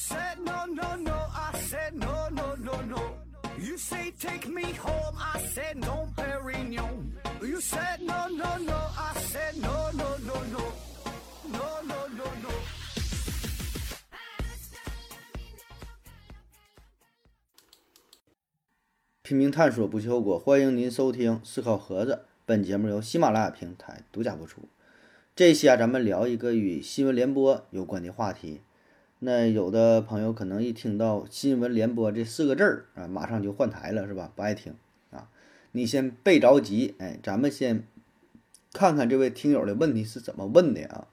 said no, no, no. I said no, no, no, no. You say take me home. I said no, Perignon. You said no, no, no. I said no, no, no, no. No, no, no, no. 拼命探索，不计后果。欢迎您收听《思考盒子》，本节目由喜马拉雅平台独家播出。这一期啊，咱们聊一个与新闻联播有关的话题。那有的朋友可能一听到“新闻联播”这四个字儿啊，马上就换台了，是吧？不爱听啊。你先别着急，哎，咱们先看看这位听友的问题是怎么问的啊。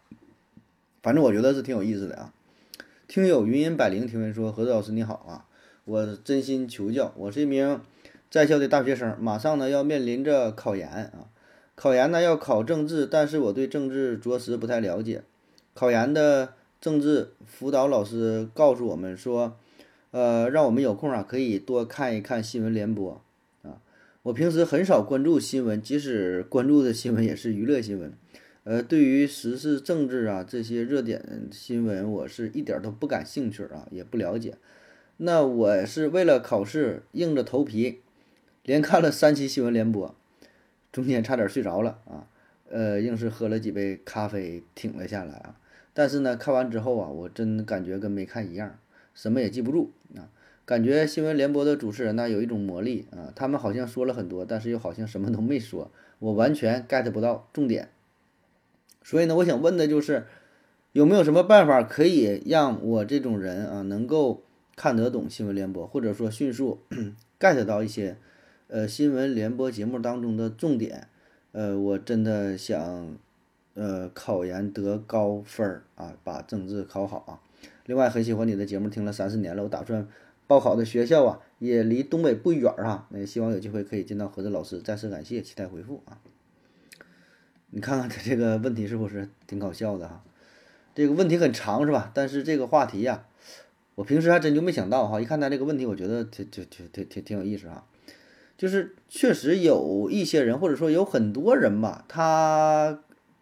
反正我觉得是挺有意思的啊。听友云音百灵提问说：“何子老师你好啊，我真心求教，我是一名在校的大学生，马上呢要面临着考研啊。考研呢要考政治，但是我对政治着实不太了解。考研的政治辅导老师告诉我们说，呃，让我们有空啊可以多看一看新闻联播啊。我平时很少关注新闻，即使关注的新闻也是娱乐新闻。呃，对于时事政治啊这些热点新闻，我是一点都不感兴趣啊，也不了解。那我是为了考试硬着头皮，连看了三期新闻联播，中间差点睡着了啊。呃，硬是喝了几杯咖啡挺了下来啊。但是呢，看完之后啊，我真感觉跟没看一样，什么也记不住啊。感觉新闻联播的主持人呢有一种魔力啊，他们好像说了很多，但是又好像什么都没说，我完全 get 不到重点。所以呢，我想问的就是，有没有什么办法可以让我这种人啊能够看得懂新闻联播，或者说迅速 get 到一些呃新闻联播节目当中的重点？呃，我真的想呃考研得高分儿啊，把政治考好啊。另外，很喜欢你的节目，听了三四年了，我打算报考的学校啊也离东北不远啊，那希望有机会可以见到何子老师，再次感谢，期待回复啊。你看看他这个问题是不是挺搞笑的哈？这个问题很长是吧？但是这个话题呀，我平时还真就没想到哈。一看他这个问题，我觉得挺挺挺挺挺挺有意思啊。就是确实有一些人，或者说有很多人吧，他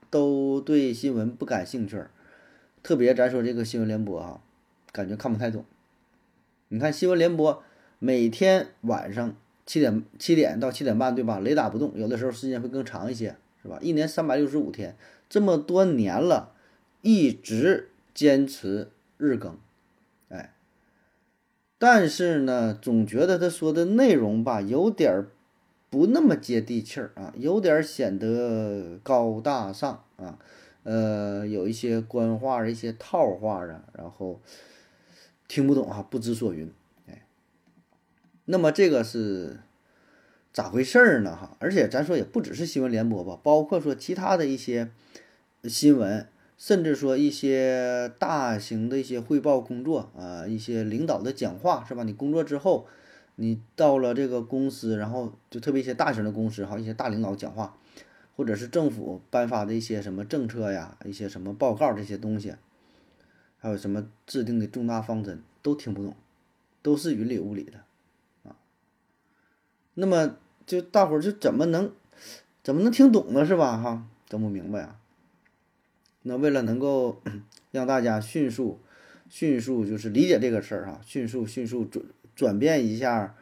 都对新闻不感兴趣。特别咱说这个新闻联播啊，感觉看不太懂。你看新闻联播，每天晚上七点七点到七点半，对吧？雷打不动，有的时候时间会更长一些。是吧？一年三百六十五天，这么多年了，一直坚持日更，哎，但是呢，总觉得他说的内容吧，有点儿不那么接地气儿啊，有点显得高大上啊，呃，有一些官话、一些套话啊，然后听不懂啊，不知所云，哎，那么这个是。咋回事儿呢？哈，而且咱说也不只是新闻联播吧，包括说其他的一些新闻，甚至说一些大型的一些汇报工作啊，一些领导的讲话是吧？你工作之后，你到了这个公司，然后就特别一些大型的公司哈，一些大领导讲话，或者是政府颁发的一些什么政策呀，一些什么报告这些东西，还有什么制定的重大方针，都听不懂，都是云里雾里的啊。那么。就大伙儿就怎么能怎么能听懂呢？是吧？哈，整不明白啊。那为了能够 让大家迅速迅速就是理解这个事儿哈，迅速迅速准转变一下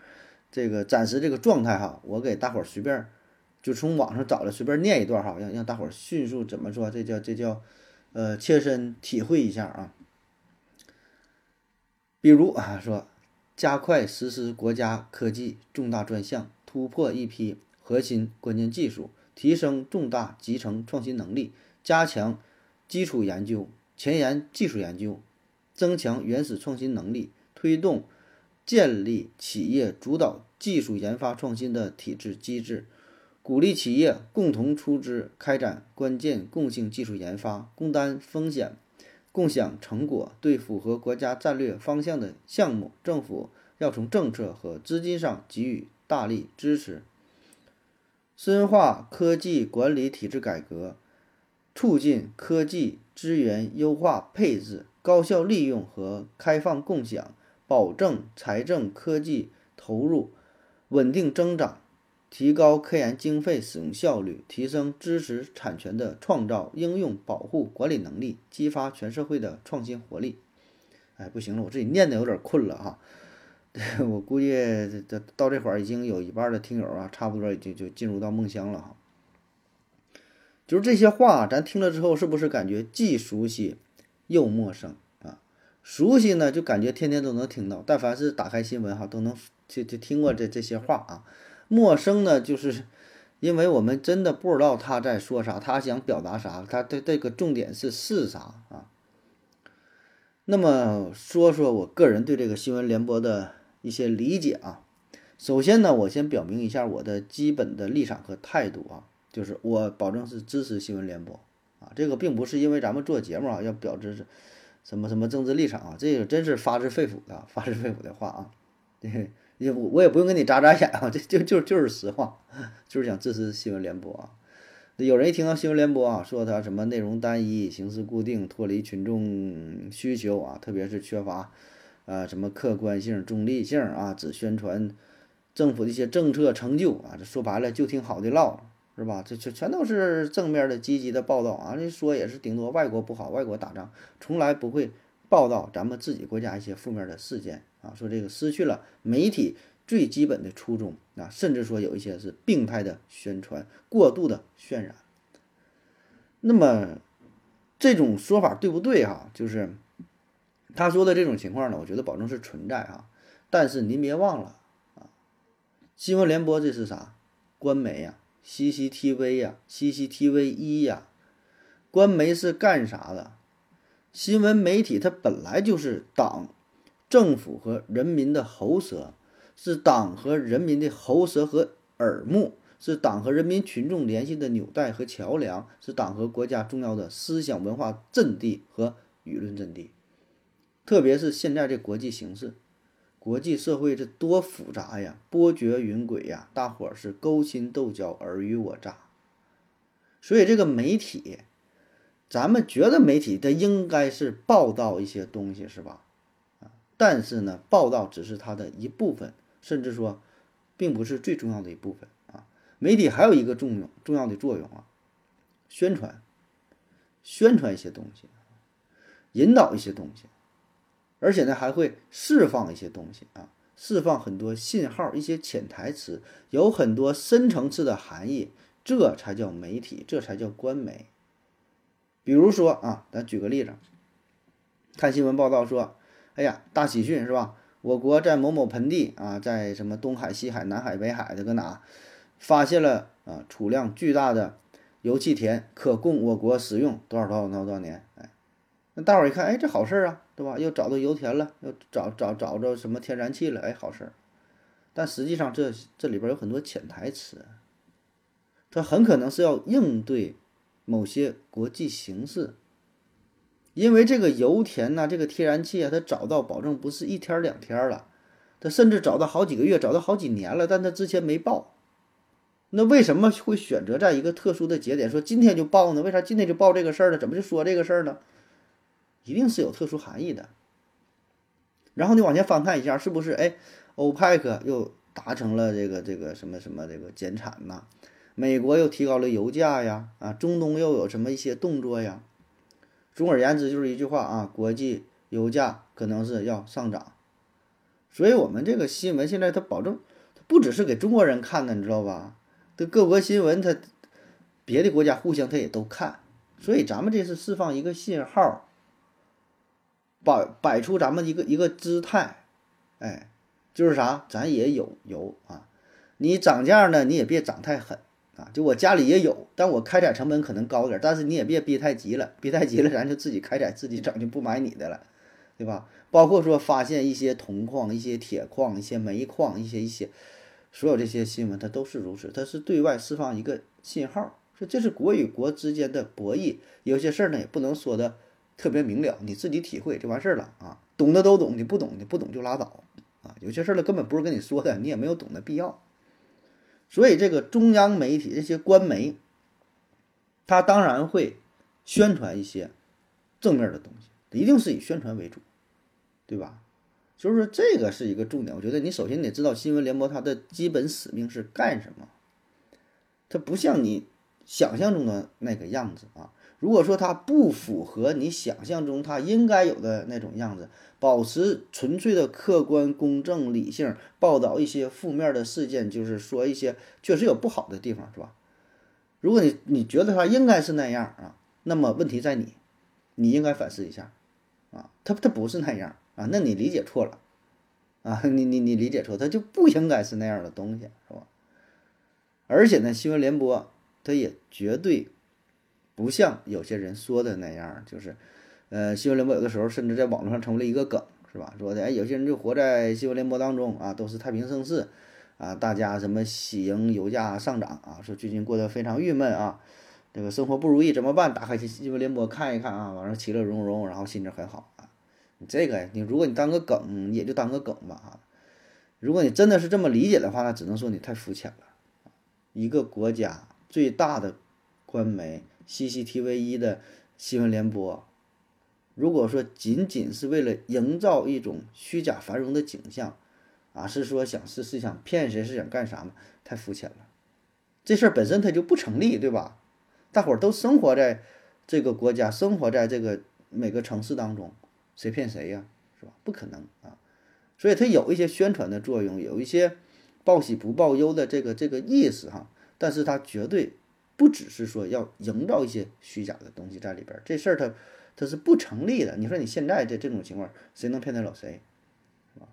这个暂时这个状态哈，我给大伙儿随便就从网上找了随便念一段哈，让让大伙儿迅速怎么说？这叫这叫呃切身体会一下啊。比如啊，说加快实施国家科技重大专项。突破一批核心关键技术，提升重大集成创新能力，加强基础研究、前沿技术研究，增强原始创新能力，推动建立企业主导技术研发创新的体制机制，鼓励企业共同出资开展关键共性技术研发，共担风险，共享成果。对符合国家战略方向的项目，政府要从政策和资金上给予。大力支持深化科技管理体制改革，促进科技资源优化配置、高效利用和开放共享，保证财政科技投入稳定增长，提高科研经费使用效率，提升知识产权的创造、应用、保护、管理能力，激发全社会的创新活力。哎，不行了，我自己念的有点困了哈。我估计这这到这会儿已经有一半的听友啊，差不多已经就进入到梦乡了哈。就是这些话，咱听了之后，是不是感觉既熟悉又陌生？熟悉呢，就感觉天天都能听到，但凡是打开新闻哈，都能就就听过这这些话啊。陌生呢，就是因为我们真的不知道他在说啥，他想表达啥，他的这个重点是是啥啊？那么说说我个人对这个新闻联播的一些理解啊。首先呢，我先表明一下我的基本的立场和态度啊。就是我保证是支持新闻联播啊，这个并不是因为咱们做节目啊要表示什么什么政治立场啊，这个真是发自肺腑的发自肺腑的话啊，也我我也不用跟你眨眨眼啊，这就就就是实话，就是想支持新闻联播啊。有人一听到新闻联播啊，说他什么内容单一、形式固定、脱离群众需求啊，特别是缺乏啊什么客观性、中立性啊，只宣传政府的一些政策成就啊，这说白了就听好的唠。是吧？这全全都是正面的、积极的报道啊！这说也是顶多外国不好，外国打仗，从来不会报道咱们自己国家一些负面的事件啊。说这个失去了媒体最基本的初衷啊，甚至说有一些是病态的宣传、过度的渲染。那么这种说法对不对哈？就是他说的这种情况呢，我觉得保证是存在哈。但是您别忘了啊，新闻联播这是啥？官媒呀。CCTV 呀，CCTV 一呀，官媒是干啥的？新闻媒体它本来就是党、政府和人民的喉舌，是党和人民的喉舌和耳目，是党和人民群众联系的纽带和桥梁，是党和国家重要的思想文化阵地和舆论阵地。特别是现在这国际形势。国际社会这多复杂呀，波谲云诡呀，大伙儿是勾心斗角，尔虞我诈。所以这个媒体，咱们觉得媒体它应该是报道一些东西，是吧？但是呢，报道只是它的一部分，甚至说，并不是最重要的一部分啊。媒体还有一个重用重要的作用啊，宣传，宣传一些东西，引导一些东西。而且呢，还会释放一些东西啊，释放很多信号，一些潜台词，有很多深层次的含义，这才叫媒体，这才叫官媒。比如说啊，咱举个例子，看新闻报道说，哎呀，大喜讯是吧？我国在某某盆地啊，在什么东海、西海、南海、北海的搁哪，发现了啊储量巨大的油气田，可供我国使用多少多少多少年？哎，那大伙儿一看，哎，这好事儿啊！对吧？又找到油田了，又找找找着什么天然气了？哎，好事儿。但实际上，这这里边有很多潜台词，它很可能是要应对某些国际形势。因为这个油田呐，这个天然气啊，它找到保证不是一天两天了，它甚至找到好几个月，找到好几年了，但它之前没报。那为什么会选择在一个特殊的节点说今天就报呢？为啥今天就报这个事儿呢？怎么就说这个事儿呢？一定是有特殊含义的。然后你往前翻看一下，是不是？哎，欧派克又达成了这个这个什么什么这个减产呐？美国又提高了油价呀？啊，中东又有什么一些动作呀？总而言之，就是一句话啊，国际油价可能是要上涨。所以，我们这个新闻现在它保证，它不只是给中国人看的，你知道吧？这各国新闻，它别的国家互相它也都看。所以，咱们这是释放一个信号。摆摆出咱们一个一个姿态，哎，就是啥，咱也有油啊。你涨价呢，你也别涨太狠啊。就我家里也有，但我开采成本可能高点，但是你也别逼太急了，逼太急了，咱就自己开采自己整，就不买你的了，对吧？包括说发现一些铜矿、一些铁矿、一些煤矿、一些一些，所有这些新闻它都是如此，它是对外释放一个信号，说这是国与国之间的博弈，有些事儿呢也不能说的。特别明了，你自己体会就完事儿了啊！懂的都懂，你不懂你不懂就拉倒啊！有些事儿呢根本不是跟你说的，你也没有懂的必要。所以这个中央媒体这些官媒，他当然会宣传一些正面的东西，一定是以宣传为主，对吧？就是说这个是一个重点。我觉得你首先得知道新闻联播它的基本使命是干什么，它不像你想象中的那个样子啊。如果说它不符合你想象中它应该有的那种样子，保持纯粹的客观、公正、理性，报道一些负面的事件，就是说一些确实有不好的地方，是吧？如果你你觉得它应该是那样啊，那么问题在你，你应该反思一下啊，它它不是那样啊，那你理解错了啊，你你你理解错，它就不应该是那样的东西，是吧？而且呢，新闻联播它也绝对。不像有些人说的那样，就是，呃，新闻联播有的时候甚至在网络上成为了一个梗，是吧？说的哎，有些人就活在新闻联播当中啊，都是太平盛世，啊，大家什么喜迎油价上涨啊，说最近过得非常郁闷啊，这个生活不如意怎么办？打开新闻联播看一看啊，晚上其乐融融，然后心情很好啊。你这个你如果你当个梗，也就当个梗吧啊。如果你真的是这么理解的话，那只能说你太肤浅了。一个国家最大的官媒。CCTV 一的新闻联播，如果说仅仅是为了营造一种虚假繁荣的景象，啊，是说想是是想骗谁，是想干啥吗？太肤浅了，这事儿本身它就不成立，对吧？大伙儿都生活在这个国家，生活在这个每个城市当中，谁骗谁呀？是吧？不可能啊！所以它有一些宣传的作用，有一些报喜不报忧的这个这个意思哈，但是它绝对。不只是说要营造一些虚假的东西在里边，这事儿它它是不成立的。你说你现在这这种情况，谁能骗得了谁，是吧？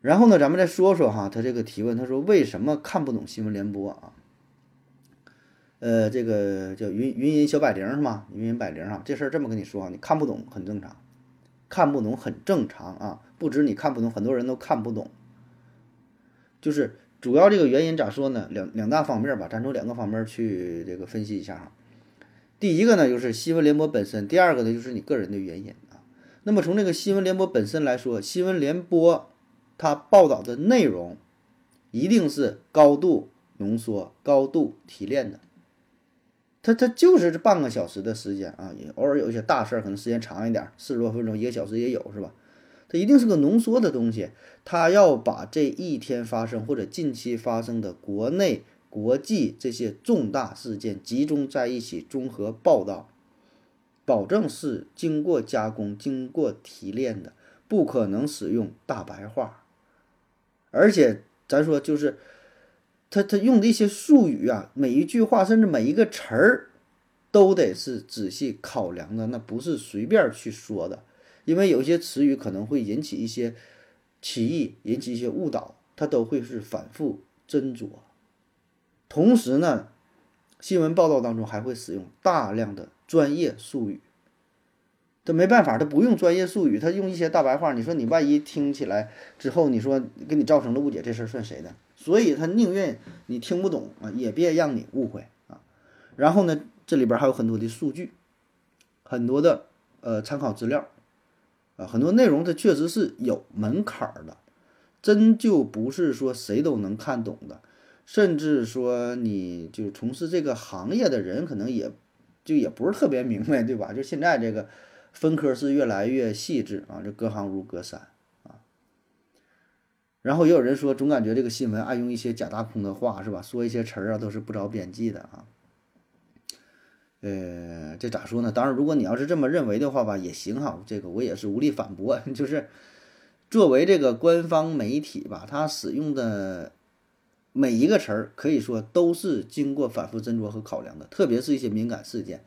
然后呢，咱们再说说哈，他这个提问，他说为什么看不懂新闻联播啊？呃，这个叫云云音小百灵是吗？云音百灵啊，这事儿这么跟你说，你看不懂很正常，看不懂很正常啊，不止你看不懂，很多人都看不懂，就是。主要这个原因咋说呢？两两大方面吧，咱从两个方面去这个分析一下哈。第一个呢，就是新闻联播本身；第二个呢，就是你个人的原因啊。那么从这个新闻联播本身来说，新闻联播它报道的内容一定是高度浓缩、高度提炼的。它它就是这半个小时的时间啊，也偶尔有一些大事儿，可能时间长一点，四十多分钟、一个小时也有，是吧？它一定是个浓缩的东西，它要把这一天发生或者近期发生的国内、国际这些重大事件集中在一起，综合报道，保证是经过加工、经过提炼的，不可能使用大白话。而且咱说就是，他他用的一些术语啊，每一句话甚至每一个词儿，都得是仔细考量的，那不是随便去说的。因为有些词语可能会引起一些歧义，引起一些误导，它都会是反复斟酌。同时呢，新闻报道当中还会使用大量的专业术语。这没办法，他不用专业术语，他用一些大白话。你说你万一听起来之后，你说给你造成了误解，这事儿算谁的？所以他宁愿你听不懂啊，也别让你误会啊。然后呢，这里边还有很多的数据，很多的呃参考资料。啊，很多内容它确实是有门槛儿的，真就不是说谁都能看懂的，甚至说你就从事这个行业的人，可能也就也不是特别明白，对吧？就现在这个分科是越来越细致啊，这隔行如隔山啊。然后也有人说，总感觉这个新闻爱用一些假大空的话，是吧？说一些词儿啊，都是不着边际的啊。呃，这咋说呢？当然，如果你要是这么认为的话吧，也行哈。这个我也是无力反驳。就是作为这个官方媒体吧，它使用的每一个词儿，可以说都是经过反复斟酌和考量的。特别是一些敏感事件，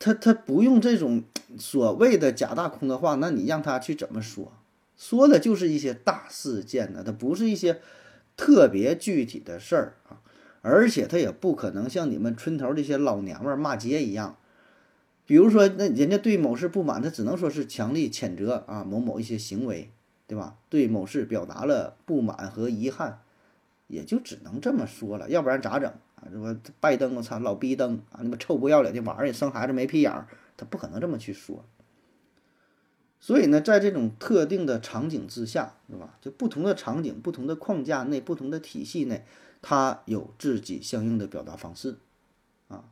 他他不用这种所谓的假大空的话，那你让他去怎么说？说的就是一些大事件呢，它不是一些特别具体的事儿啊。而且他也不可能像你们村头这些老娘们骂街一样，比如说那人家对某事不满，他只能说是强力谴责啊某某一些行为，对吧？对某事表达了不满和遗憾，也就只能这么说了，要不然咋整啊？这不拜登，我操，老逼登啊，那么臭不要脸的玩意儿，生孩子没屁眼儿，他不可能这么去说。所以呢，在这种特定的场景之下，是吧？就不同的场景、不同的框架内、不同的体系内。他有自己相应的表达方式，啊，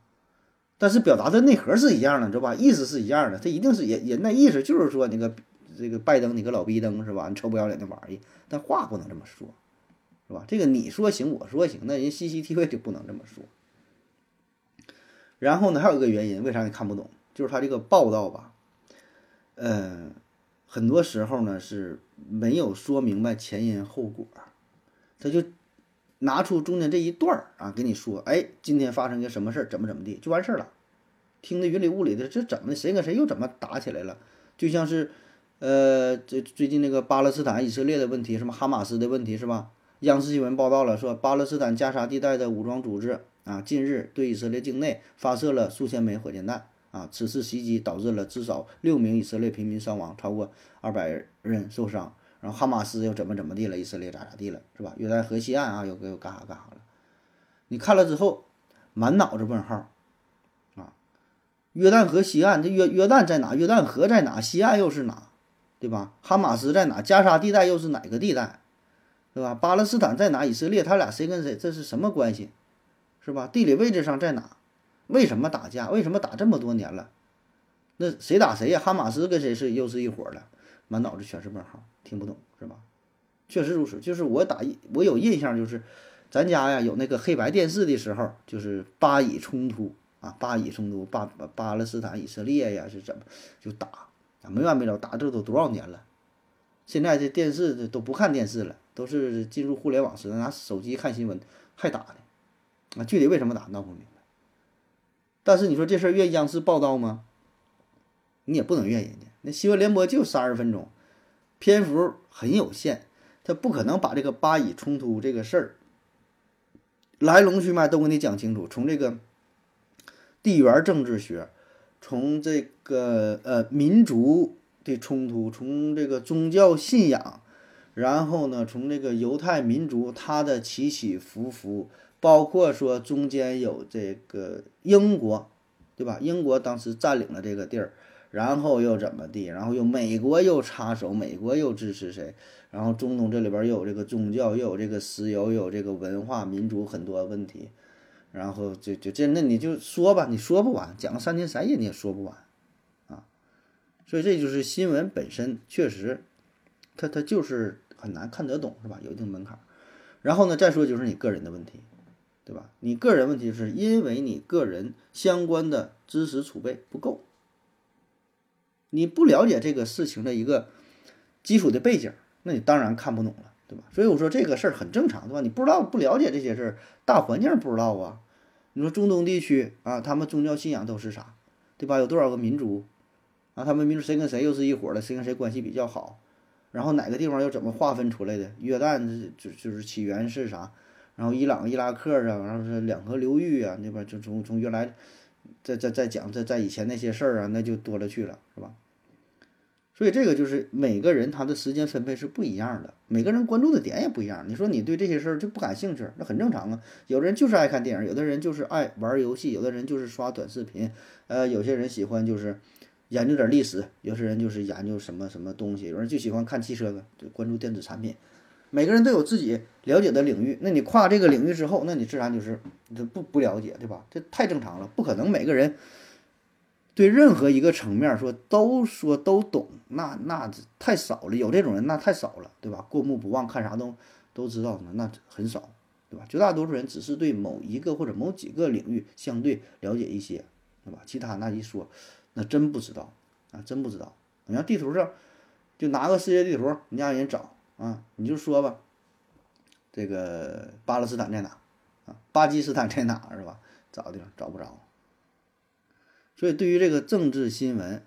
但是表达的内核是一样的，知道吧？意思是一样的，他一定是也也那意思就是说那个这个拜登你个老逼登是吧？你臭不要脸的玩意，但话不能这么说，是吧？这个你说行，我说行，那人 CCTV 就不能这么说。然后呢，还有一个原因，为啥你看不懂？就是他这个报道吧，呃，很多时候呢是没有说明白前因后果，他就拿出中间这一段儿啊，给你说，哎，今天发生一个什么事儿，怎么怎么地，就完事儿了。听得云里雾里的，这怎么谁跟谁又怎么打起来了？就像是，呃，这最近那个巴勒斯坦以色列的问题，什么哈马斯的问题是吧？央视新闻报道了，说巴勒斯坦加沙地带的武装组织啊，近日对以色列境内发射了数千枚火箭弹啊，此次袭击导致了至少六名以色列平民伤亡，超过二百人受伤。然后哈马斯又怎么怎么地了？以色列咋咋地了？是吧？约旦河西岸啊，又又干啥干啥了？你看了之后，满脑子问号啊！约旦河西岸，这约约旦在哪？约旦河在哪？西岸又是哪？对吧？哈马斯在哪？加沙地带又是哪个地带？对吧？巴勒斯坦在哪？以色列他俩谁跟谁？这是什么关系？是吧？地理位置上在哪？为什么打架？为什么打这么多年了？那谁打谁呀？哈马斯跟谁是又是一伙的？满脑子全是问号，听不懂是吧？确实如此，就是我打我有印象，就是咱家呀有那个黑白电视的时候，就是巴以冲突啊，巴以冲突，巴巴巴勒斯坦以色列呀是怎么就打啊没完没了，打这都多少年了？现在这电视都不看电视了，都是进入互联网时代，拿手机看新闻还打呢啊！具体为什么打闹不明白。但是你说这事儿怨央视报道吗？你也不能怨人家。那新闻联播就三十分钟，篇幅很有限，他不可能把这个巴以冲突这个事儿来龙去脉都给你讲清楚。从这个地缘政治学，从这个呃民族的冲突，从这个宗教信仰，然后呢，从这个犹太民族它的起起伏伏，包括说中间有这个英国，对吧？英国当时占领了这个地儿。然后又怎么地？然后又美国又插手，美国又支持谁？然后中东这里边又有这个宗教，又有这个石油，又有这个文化、民族很多问题。然后就就这那你就说吧，你说不完，讲个三天三夜你也说不完啊。所以这就是新闻本身确实，它它就是很难看得懂，是吧？有一定门槛。然后呢，再说就是你个人的问题，对吧？你个人问题是因为你个人相关的知识储备不够。你不了解这个事情的一个基础的背景，那你当然看不懂了，对吧？所以我说这个事儿很正常，对吧？你不知道不了解这些事儿，大环境不知道啊。你说中东地区啊，他们宗教信仰都是啥，对吧？有多少个民族啊？他们民族谁跟谁又是一伙的？谁跟谁关系比较好？然后哪个地方又怎么划分出来的？约旦就就是起源是啥？然后伊朗、伊拉克啊，然后是两河流域啊，那边就从从原来。再再再讲，在在以前那些事儿啊，那就多了去了，是吧？所以这个就是每个人他的时间分配是不一样的，每个人关注的点也不一样。你说你对这些事儿就不感兴趣，那很正常啊。有的人就是爱看电影，有的人就是爱玩游戏，有的人就是刷短视频，呃，有些人喜欢就是研究点历史，有些人就是研究什么什么东西，有人就喜欢看汽车的，就关注电子产品。每个人都有自己了解的领域，那你跨这个领域之后，那你自然就是你不不了解，对吧？这太正常了，不可能每个人对任何一个层面说都说都懂，那那太少了。有这种人那太少了，对吧？过目不忘，看啥都都知道呢，那很少，对吧？绝大多数人只是对某一个或者某几个领域相对了解一些，对吧？其他那一说，那真不知道啊，真不知道。你像地图上，就拿个世界地图，你让人找。啊，你就说吧，这个巴勒斯坦在哪？啊，巴基斯坦在哪是吧？找地方找不着。所以对于这个政治新闻，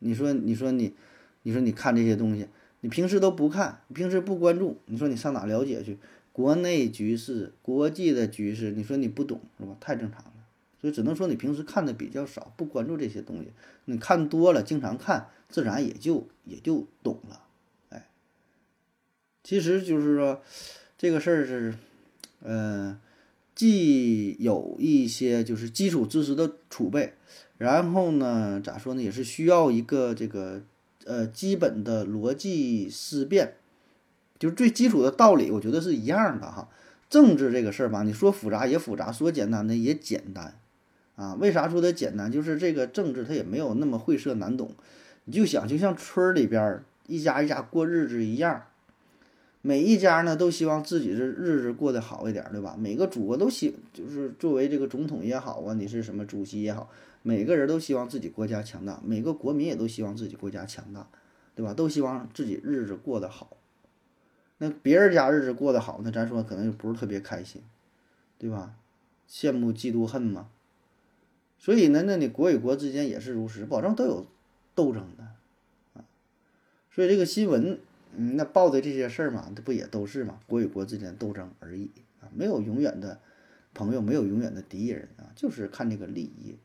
你说你说你，你说你看这些东西，你平时都不看，平时不关注，你说你上哪了解去？国内局势、国际的局势，你说你不懂是吧？太正常了。所以只能说你平时看的比较少，不关注这些东西。你看多了，经常看，自然也就也就懂了。其实就是说，这个事儿是，呃，既有一些就是基础知识的储备，然后呢，咋说呢，也是需要一个这个呃基本的逻辑思辨，就是最基础的道理，我觉得是一样的哈。政治这个事儿吧，你说复杂也复杂，说简单的也简单，啊，为啥说它简单？就是这个政治它也没有那么晦涩难懂，你就想就像村里边一家一家过日子一样。每一家呢都希望自己的日子过得好一点，对吧？每个祖国都希就是作为这个总统也好啊，你是什么主席也好，每个人都希望自己国家强大，每个国民也都希望自己国家强大，对吧？都希望自己日子过得好。那别人家日子过得好，那咱说可能就不是特别开心，对吧？羡慕、嫉妒、恨嘛。所以呢，那你国与国之间也是如此，保证都有斗争的啊。所以这个新闻，嗯，那报的这些事儿嘛，这不也都是嘛？国与国之间斗争而已啊，没有永远的朋友，没有永远的敌人啊，就是看这个利益。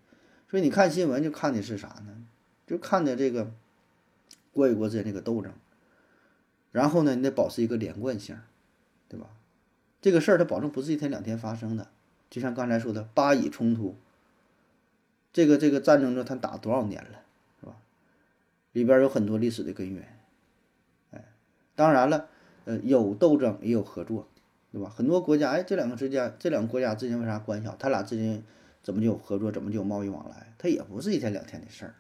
所以你看新闻就看的是啥呢？就看的这个国与国之间这个斗争。然后呢，你得保持一个连贯性，对吧？这个事儿它保证不是一天两天发生的，就像刚才说的巴以冲突，这个这个战争呢，它打多少年了，是吧？里边有很多历史的根源，当然了，呃，有斗争也有合作，对吧？很多国家，哎，这两个之间，这两个国家之间为啥关系好？他俩之间怎么就有合作？怎么就有贸易往来？它也不是一天两天的事儿，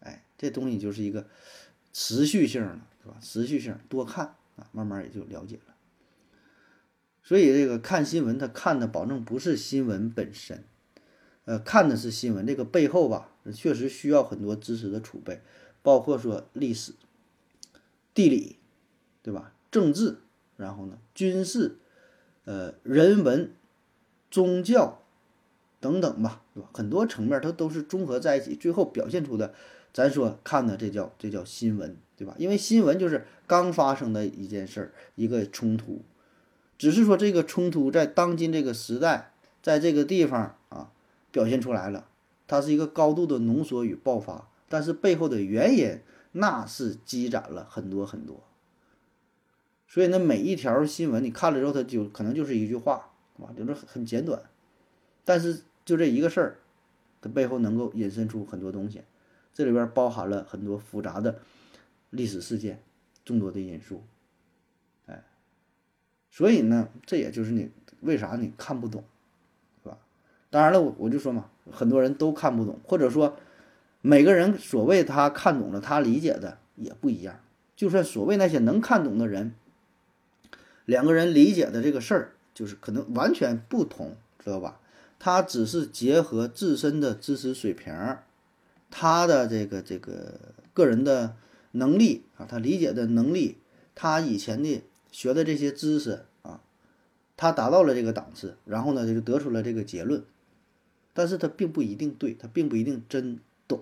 哎，这东西就是一个持续性的。是吧？持续性多看啊，慢慢也就了解了。所以这个看新闻，他看的保证不是新闻本身，呃，看的是新闻这个背后吧，确实需要很多知识的储备，包括说历史、地理，对吧？政治，然后呢，军事，呃，人文、宗教等等吧，对吧？很多层面它都是综合在一起，最后表现出的。咱说看的这叫这叫新闻，对吧？因为新闻就是刚发生的一件事儿，一个冲突，只是说这个冲突在当今这个时代，在这个地方啊表现出来了，它是一个高度的浓缩与爆发，但是背后的原因那是积攒了很多很多。所以呢，每一条新闻你看了之后，它就可能就是一句话，啊，就是很简短，但是就这一个事儿，它背后能够引申出很多东西。这里边包含了很多复杂的历史事件，众多的因素，哎，所以呢，这也就是你为啥你看不懂，是吧？当然了，我我就说嘛，很多人都看不懂，或者说每个人所谓他看懂了，他理解的也不一样。就算所谓那些能看懂的人，两个人理解的这个事儿，就是可能完全不同，知道吧？他只是结合自身的知识水平。他的这个这个个人的能力啊，他理解的能力，他以前的学的这些知识啊，他达到了这个档次，然后呢，就得出了这个结论，但是他并不一定对，他并不一定真懂。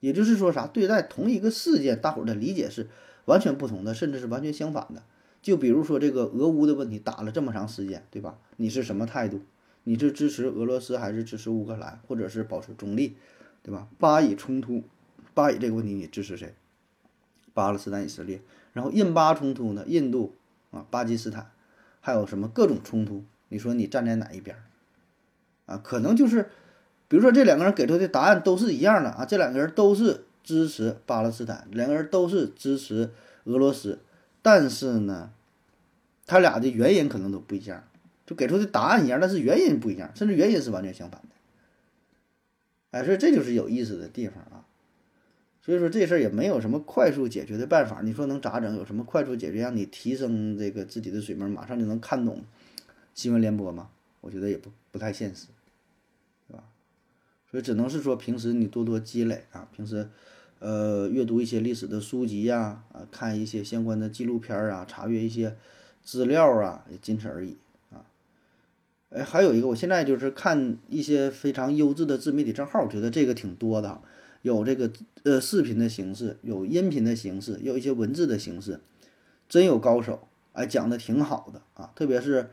也就是说啥，对待同一个事件，大伙儿的理解是完全不同的，甚至是完全相反的。就比如说这个俄乌的问题，打了这么长时间，对吧？你是什么态度？你是支持俄罗斯还是支持乌克兰，或者是保持中立？对吧？巴以冲突，巴以这个问题你支持谁？巴勒斯坦、以色列。然后印巴冲突呢？印度啊，巴基斯坦，还有什么各种冲突？你说你站在哪一边？啊，可能就是，比如说这两个人给出的答案都是一样的啊，这两个人都是支持巴勒斯坦，两个人都是支持俄罗斯，但是呢，他俩的原因可能都不一样，就给出的答案一样，但是原因不一样，甚至原因是完全相反的。哎，所以这就是有意思的地方啊。所以说这事儿也没有什么快速解决的办法。你说能咋整？有什么快速解决让你提升这个自己的水平，马上就能看懂新闻联播吗？我觉得也不不太现实，是吧？所以只能是说平时你多多积累啊，平时呃阅读一些历史的书籍呀，啊看一些相关的纪录片啊，查阅一些资料啊，也仅此而已啊。哎，还有一个，我现在就是看一些非常优质的自媒体账号，我觉得这个挺多的，有这个呃视频的形式，有音频的形式，有一些文字的形式，真有高手，哎，讲的挺好的啊。特别是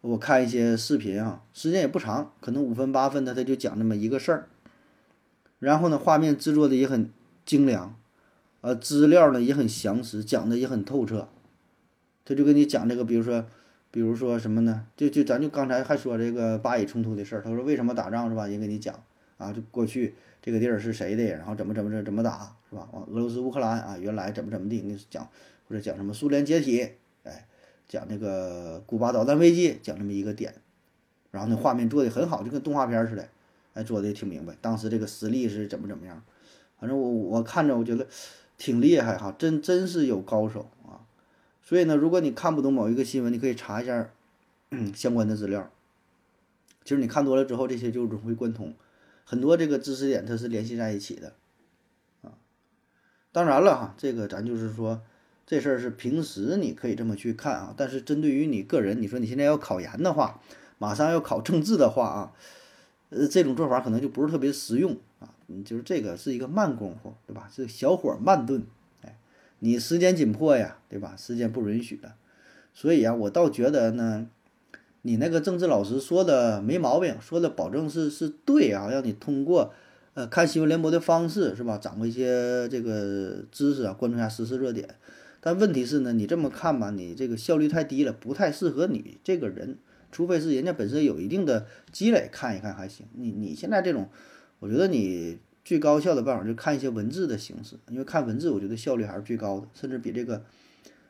我看一些视频啊，时间也不长，可能五分八分的，他就讲这么一个事儿，然后呢，画面制作的也很精良，呃，资料呢也很详实，讲的也很透彻，他就跟你讲这个，比如说。比如说什么呢？就就咱就刚才还说这个巴以冲突的事儿，他说为什么打仗是吧？人给你讲啊，就过去这个地儿是谁的，然后怎么怎么怎怎么打是吧？往俄罗斯乌克兰啊，原来怎么怎么地，你讲或者讲什么苏联解体，哎，讲这个古巴导弹危机，讲这么一个点，然后那画面做的很好，就跟动画片似的，哎，做的挺明白，当时这个实力是怎么怎么样，反正我我看着我觉得挺厉害哈，真真是有高手啊。所以呢，如果你看不懂某一个新闻，你可以查一下相关的资料。其实你看多了之后，这些就融会贯通，很多这个知识点它是联系在一起的啊。当然了哈，这个咱就是说，这事儿是平时你可以这么去看啊，但是针对于你个人，你说你现在要考研的话，马上要考政治的话啊，呃，这种做法可能就不是特别实用啊。你就是这个是一个慢功夫，对吧？是小火慢炖，哎，你时间紧迫呀，对吧？时间不允许了，所以啊，我倒觉得呢。你那个政治老师说的没毛病，说的保证是是对啊，让你通过呃看新闻联播的方式是吧，掌握一些这个知识啊，关注一下时事热点。但问题是呢，你这么看吧，你这个效率太低了，不太适合你这个人，除非是人家本身有一定的积累，看一看还行。你你现在这种，我觉得你最高效的办法就看一些文字的形式，因为看文字我觉得效率还是最高的，甚至比这个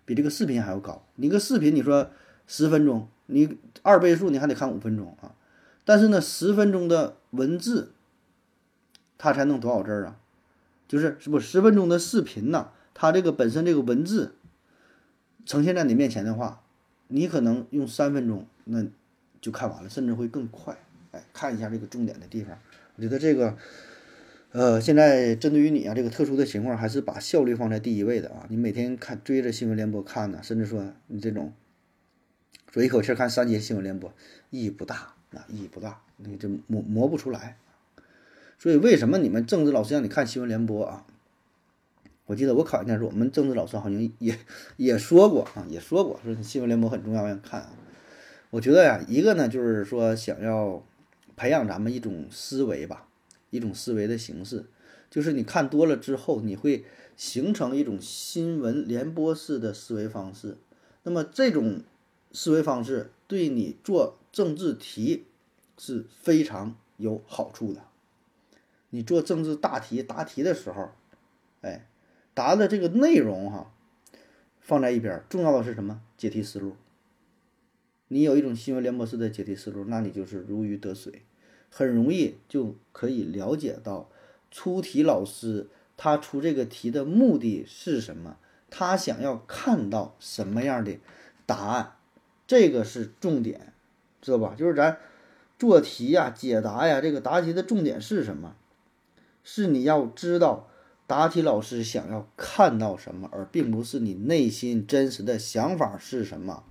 比这个视频还要高。你个视频你说十分钟。你二倍速你还得看五分钟啊，但是呢，十分钟的文字，它才能多少字啊？就是是不十分钟的视频呢？它这个本身这个文字呈现在你面前的话，你可能用三分钟那就看完了，甚至会更快。哎，看一下这个重点的地方，我觉得这个，呃，现在针对于你啊这个特殊的情况，还是把效率放在第一位的啊。你每天看追着新闻联播看呢，甚至说你这种。说一口气看三节新闻联播，意义不大，啊，意义不大，你这磨磨不出来。所以为什么你们政治老师让你看新闻联播啊？我记得我考研的时候，我们政治老师好像也也说过啊，也说过，说新闻联播很重要，要看啊。我觉得呀，一个呢就是说想要培养咱们一种思维吧，一种思维的形式，就是你看多了之后，你会形成一种新闻联播式的思维方式。那么这种。思维方式对你做政治题是非常有好处的。你做政治大题答题的时候，哎，答的这个内容哈，放在一边，重要的是什么？解题思路。你有一种新闻联播式的解题思路，那你就是如鱼得水，很容易就可以了解到出题老师他出这个题的目的是什么，他想要看到什么样的答案。这个是重点，知道吧？就是咱做题呀、解答呀，这个答题的重点是什么？是你要知道答题老师想要看到什么，而并不是你内心真实的想法是什么。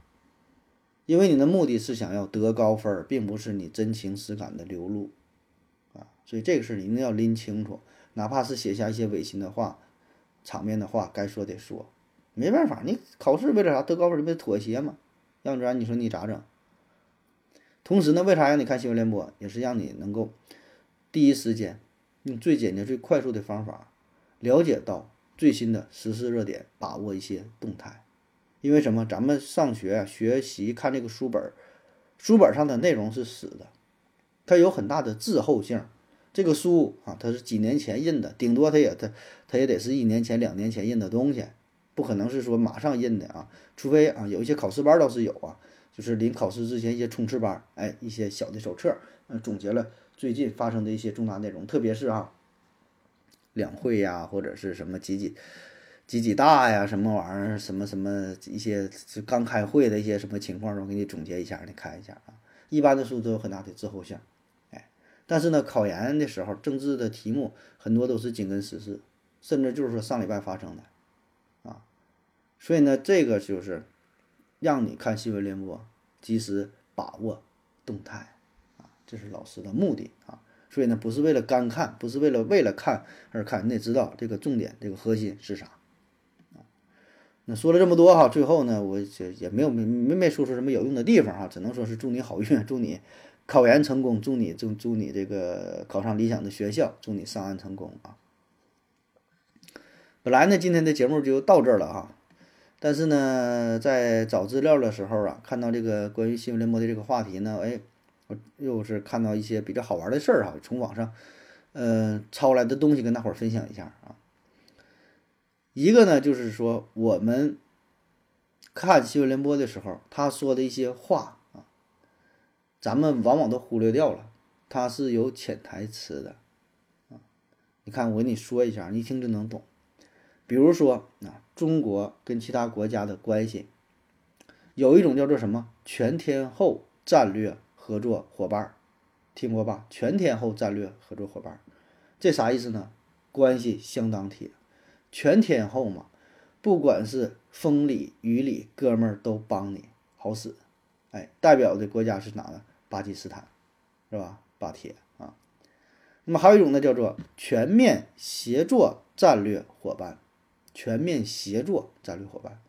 因为你的目的是想要得高分，并不是你真情实感的流露啊。所以这个事儿你一定要拎清楚，哪怕是写下一些违心的话、场面的话，该说得说。没办法，你考试为了啥得高分？为了妥协嘛。要不然你说你咋整？同时呢，为啥让你看新闻联播？也是让你能够第一时间用最简洁、最快速的方法了解到最新的时事热点，把握一些动态。因为什么？咱们上学学习看这个书本，书本上的内容是死的，它有很大的滞后性。这个书啊，它是几年前印的，顶多它也它它也得是一年前、两年前印的东西。不可能是说马上印的啊，除非啊有一些考试班倒是有啊，就是临考试之前一些冲刺班，哎，一些小的手册，嗯，总结了最近发生的一些重大内容，特别是啊两会呀，或者是什么几几几几大呀，什么玩意儿，什么什么一些刚开会的一些什么情况，我给你总结一下，你看一下啊。一般的书都有很大的滞后性，哎，但是呢，考研的时候政治的题目很多都是紧跟时事，甚至就是说上礼拜发生的啊。所以呢，这个就是让你看新闻联播，及时把握动态啊，这是老师的目的啊。所以呢，不是为了干看，不是为了为了看而看，你得知道这个重点，这个核心是啥。那说了这么多哈，最后呢，我也也没有没没没说出什么有用的地方哈，只能说是祝你好运，祝你考研成功，祝你祝祝你这个考上理想的学校，祝你上岸成功啊。本来呢，今天的节目就到这儿了哈。但是呢，在找资料的时候啊，看到这个关于新闻联播的这个话题呢，哎，我又是看到一些比较好玩的事儿哈，从网上，呃，抄来的东西跟大伙儿分享一下啊。一个呢，就是说我们看新闻联播的时候，他说的一些话啊，咱们往往都忽略掉了，他是有潜台词的啊。你看，我跟你说一下，你一听就能懂。比如说啊，中国跟其他国家的关系有一种叫做什么全天候战略合作伙伴，听过吧？全天候战略合作伙伴，这啥意思呢？关系相当铁，全天候嘛，不管是风里雨里，哥们儿都帮你好使。哎，代表的国家是哪呢？巴基斯坦，是吧？巴铁啊。那么还有一种呢，叫做全面协作战略伙伴，全面协作战略伙伴，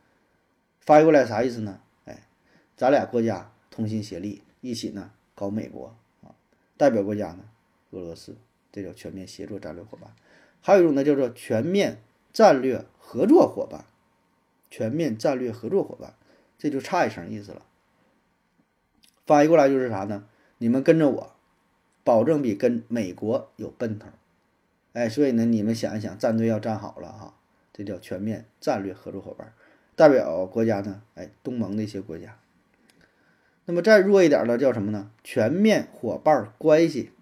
翻译过来啥意思呢？哎，咱俩国家同心协力，一起呢搞美国啊。代表国家呢，俄罗斯，这叫全面协作战略伙伴。还有一种呢，叫做全面战略合作伙伴，全面战略合作伙伴，这就差一层意思了。翻译过来就是啥呢？你们跟着我，保证比跟美国有奔头。哎，所以呢，你们想一想，战队要站好了哈，这叫全面战略合作伙伴。代表国家呢，哎，东盟的一些国家。那么再弱一点的叫什么呢？全面伙伴关系，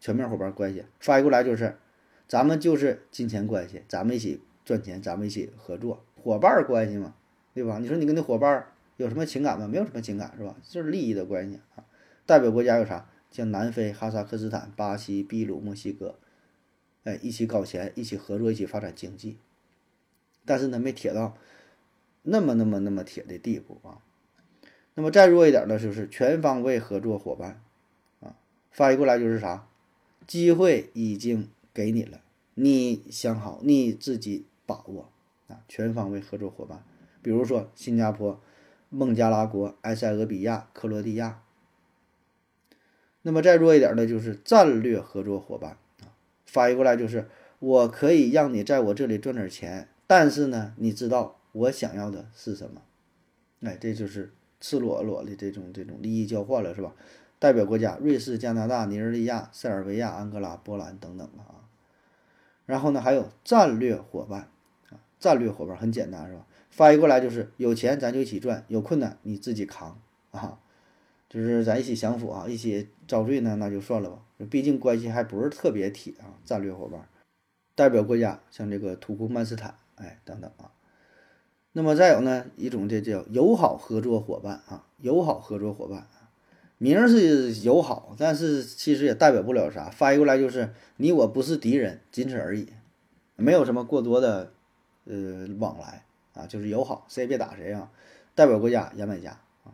全面伙伴关系。翻译过来就是，咱们就是金钱关系，咱们一起赚钱，咱们一起合作，伙伴关系嘛，对吧？你说你跟那伙伴。有什么情感吗？没有什么情感，是吧？就是利益的关系啊。代表国家有啥？像南非、哈萨克斯坦、巴西、秘鲁、墨西哥，哎，一起搞钱，一起合作，一起发展经济。但是呢，没铁到那么、那么、那么铁的地步啊。那么再弱一点的，就是全方位合作伙伴啊。翻译过来就是啥？机会已经给你了，你想好，你自己把握啊。全方位合作伙伴，比如说新加坡。孟加拉国、埃塞俄比亚、克罗地亚。那么再弱一点的，就是战略合作伙伴啊。翻译过来就是，我可以让你在我这里赚点钱，但是呢，你知道我想要的是什么？哎，这就是赤裸裸的这种这种利益交换了，是吧？代表国家：瑞士、加拿大、尼日利亚、塞尔维亚、安哥拉、波兰等等啊。然后呢，还有战略伙伴，战略伙伴很简单，是吧？翻译过来就是有钱咱就一起赚，有困难你自己扛啊，就是咱一起享福啊，一起遭罪呢那就算了吧，毕竟关系还不是特别铁啊。战略伙伴，代表国家像这个土库曼斯坦，哎等等啊。那么再有呢一种这叫友好合作伙伴啊，友好合作伙伴啊，名是友好，但是其实也代表不了啥。翻译过来就是你我不是敌人，仅此而已，没有什么过多的呃往来。啊，就是友好，谁也别打谁啊！代表国家牙买加啊。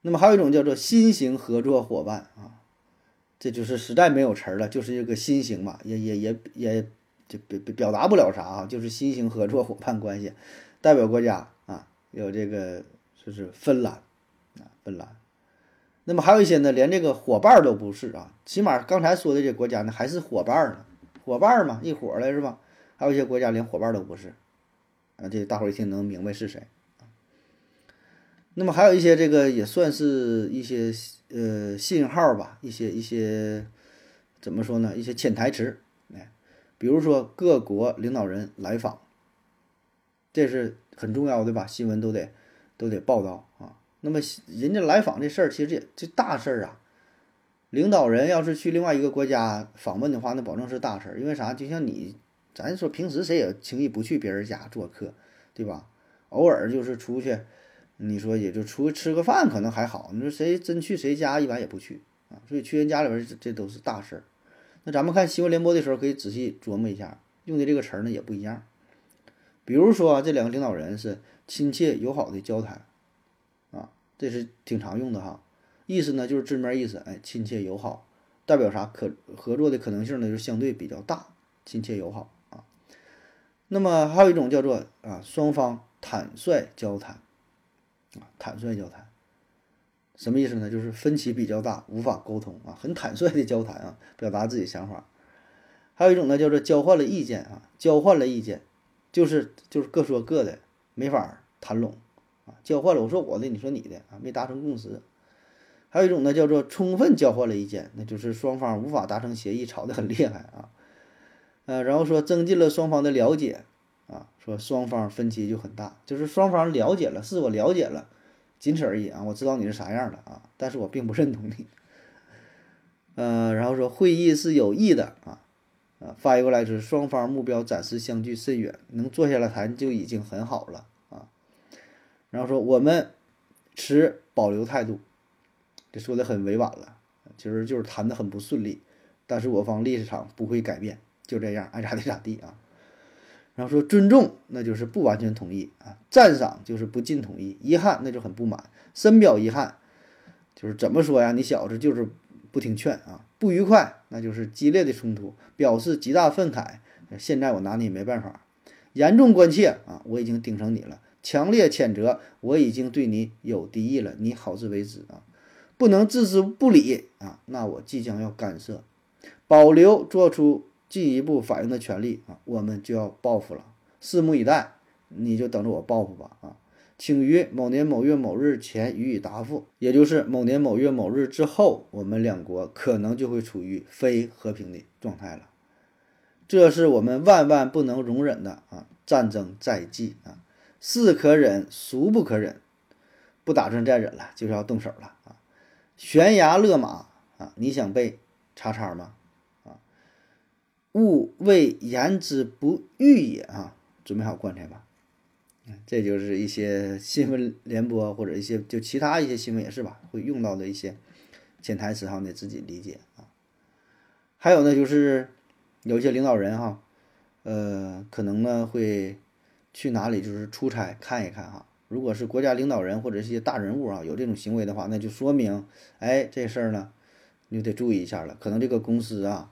那么还有一种叫做新型合作伙伴啊，这就是实在没有词儿了，就是这个新型嘛，也也也也就表表达不了啥啊，就是新型合作伙伴关系。代表国家啊，有这个就是芬兰啊，芬兰。那么还有一些呢，连这个伙伴都不是啊，起码刚才说的这国家呢，还是伙伴呢，伙伴嘛，一伙的是吧？还有一些国家连伙伴都不是。啊，这大伙儿一听能明白是谁那么还有一些这个也算是一些呃信号吧，一些一些怎么说呢？一些潜台词，哎，比如说各国领导人来访，这是很重要的吧？新闻都得都得报道啊。那么人家来访这事儿，其实也这大事儿啊。领导人要是去另外一个国家访问的话，那保证是大事儿，因为啥？就像你。咱说平时谁也轻易不去别人家做客，对吧？偶尔就是出去，你说也就出去吃个饭可能还好。你说谁真去谁家，一般也不去啊。所以去人家里边，这这都是大事儿。那咱们看新闻联播的时候，可以仔细琢磨一下，用的这个词儿呢也不一样。比如说这两个领导人是亲切友好的交谈，啊，这是挺常用的哈。意思呢就是字面意思，哎，亲切友好，代表啥？可合作的可能性呢就相对比较大，亲切友好。那么还有一种叫做啊，双方坦率交谈，啊，坦率交谈，什么意思呢？就是分歧比较大，无法沟通啊，很坦率的交谈啊，表达自己想法。还有一种呢，叫做交换了意见啊，交换了意见，就是就是各说各的，没法谈拢啊，交换了，我说我的，你说你的啊，没达成共识。还有一种呢，叫做充分交换了意见，那就是双方无法达成协议，吵得很厉害啊。呃，然后说增进了双方的了解，啊，说双方分歧就很大，就是双方了解了，是我了解了，仅此而已啊，我知道你是啥样的啊，但是我并不认同你。呃，然后说会议是有益的啊，啊，翻译过来就是双方目标暂时相距甚远，能坐下来谈就已经很好了啊。然后说我们持保留态度。这说的很委婉了，其实就是谈的很不顺利，但是我方立场不会改变，就这样爱咋地咋地啊。然后说尊重，那就是不完全同意啊；赞赏就是不尽同意；遗憾那就很不满；深表遗憾，就是怎么说呀？你小子就是不听劝啊！不愉快，那就是激烈的冲突，表示极大愤慨。现在我拿你没办法。严重关切啊！我已经盯上你了。强烈谴责，我已经对你有敌意了。你好自为之啊！不能置之不理啊！那我即将要干涉，保留做出。进一步反应的权利啊，我们就要报复了，拭目以待，你就等着我报复吧啊，请于某年某月某日前予以答复，也就是某年某月某日之后，我们两国可能就会处于非和平的状态了，这是我们万万不能容忍的啊！战争在即啊，是可忍，孰不可忍？不打算再忍了，就是要动手了啊！悬崖勒马啊，你想被叉叉吗？勿谓言之不预也啊！准备好棺材吧。这就是一些新闻联播或者一些就其他一些新闻也是吧，会用到的一些潜台词哈，得自己理解啊。还有呢，就是有一些领导人哈，呃，可能呢会去哪里就是出差看一看哈。如果是国家领导人或者一些大人物啊有这种行为的话，那就说明哎这事儿呢你就得注意一下了，可能这个公司啊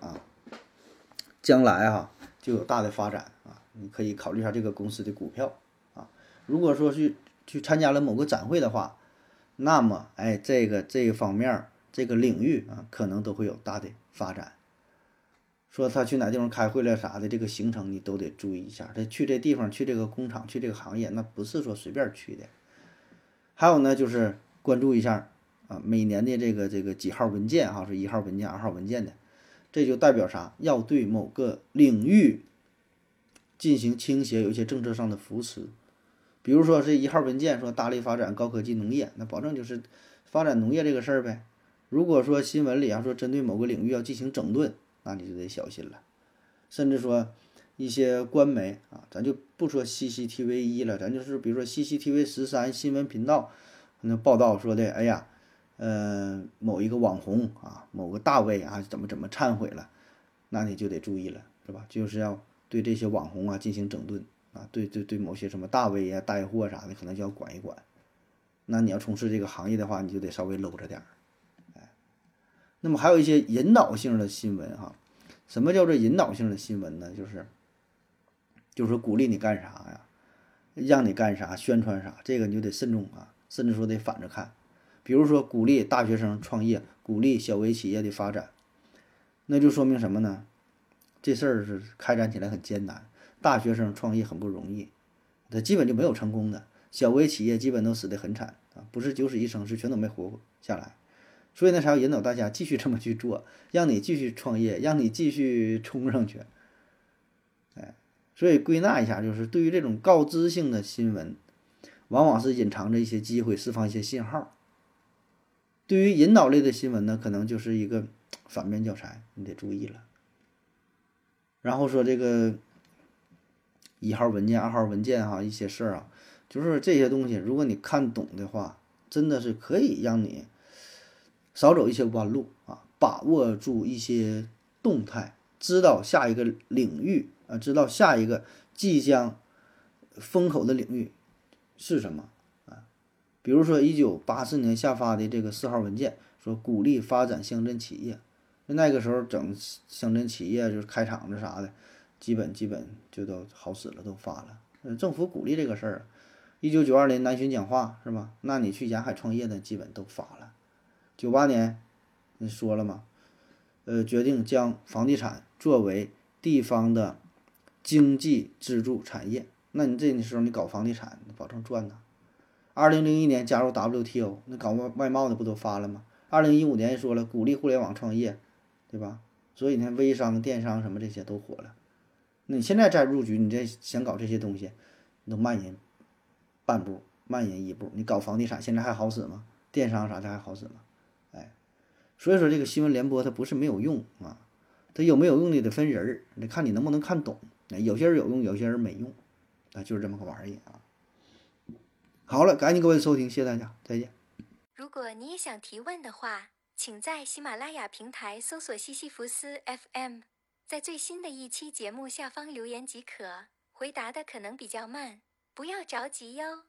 啊。将来哈就有大的发展啊，你可以考虑一下这个公司的股票啊。如果说去去参加了某个展会的话，那么哎，这个这个方面这个领域啊，可能都会有大的发展。说他去哪地方开会了啥的，这个行程你都得注意一下。他去这地方，去这个工厂，去这个行业，那不是说随便去的。还有呢，就是关注一下啊，每年的这个这个几号文件哈，是一号文件、二号文件的。这就代表啥？要对某个领域进行倾斜，有一些政策上的扶持。比如说这一号文件说大力发展高科技农业，那保证就是发展农业这个事儿呗。如果说新闻里啊说针对某个领域要进行整顿，那你就得小心了。甚至说一些官媒啊，咱就不说 CCTV 一了，咱就是比如说 CCTV 十三新闻频道那报道说的，哎呀。呃，某一个网红啊，某个大 V 啊，怎么怎么忏悔了，那你就得注意了，是吧？就是要对这些网红啊进行整顿啊，对对对，某些什么大 V 啊带货啥的，可能就要管一管。那你要从事这个行业的话，你就得稍微搂着点儿。哎，那么还有一些引导性的新闻哈，什么叫做引导性的新闻呢？就是，就是鼓励你干啥呀，让你干啥，宣传啥，这个你就得慎重啊，甚至说得反着看。比如说，鼓励大学生创业，鼓励小微企业的发展，那就说明什么呢？这事儿是开展起来很艰难，大学生创业很不容易，他基本就没有成功的，小微企业基本都死得很惨啊，不是九死一生，是全都没活下来。所以呢，才要引导大家继续这么去做，让你继续创业，让你继续冲上去。哎，所以归纳一下，就是对于这种告知性的新闻，往往是隐藏着一些机会，释放一些信号。对于引导类的新闻呢，可能就是一个反面教材，你得注意了。然后说这个一号文件、二号文件哈，一些事儿啊，就是这些东西，如果你看懂的话，真的是可以让你少走一些弯路啊，把握住一些动态，知道下一个领域啊，知道下一个即将风口的领域是什么。比如说，一九八四年下发的这个四号文件，说鼓励发展乡镇企业，那个时候整乡镇企业就是开厂子啥的，基本基本就都好使了，都发了。政府鼓励这个事儿。一九九二年南巡讲话是吧？那你去沿海创业的基本都发了。九八年，你说了吗？呃，决定将房地产作为地方的经济支柱产业，那你这时候你搞房地产，保证赚呐。二零零一年加入 WTO，那搞外外贸的不都发了吗？二零一五年说了鼓励互联网创业，对吧？所以呢，微商、电商什么这些都火了。那你现在再入局，你再想搞这些东西，你都慢人半步，慢人一步。你搞房地产现在还好使吗？电商啥的还好使吗？哎，所以说这个新闻联播它不是没有用啊，它有没有用的得分人儿，得看你能不能看懂。有些人有用，有些人没用，啊，就是这么个玩意儿啊。好了，感谢各位收听，谢谢大家，再见。如果你也想提问的话，请在喜马拉雅平台搜索西西弗斯 FM，在最新的一期节目下方留言即可。回答的可能比较慢，不要着急哟。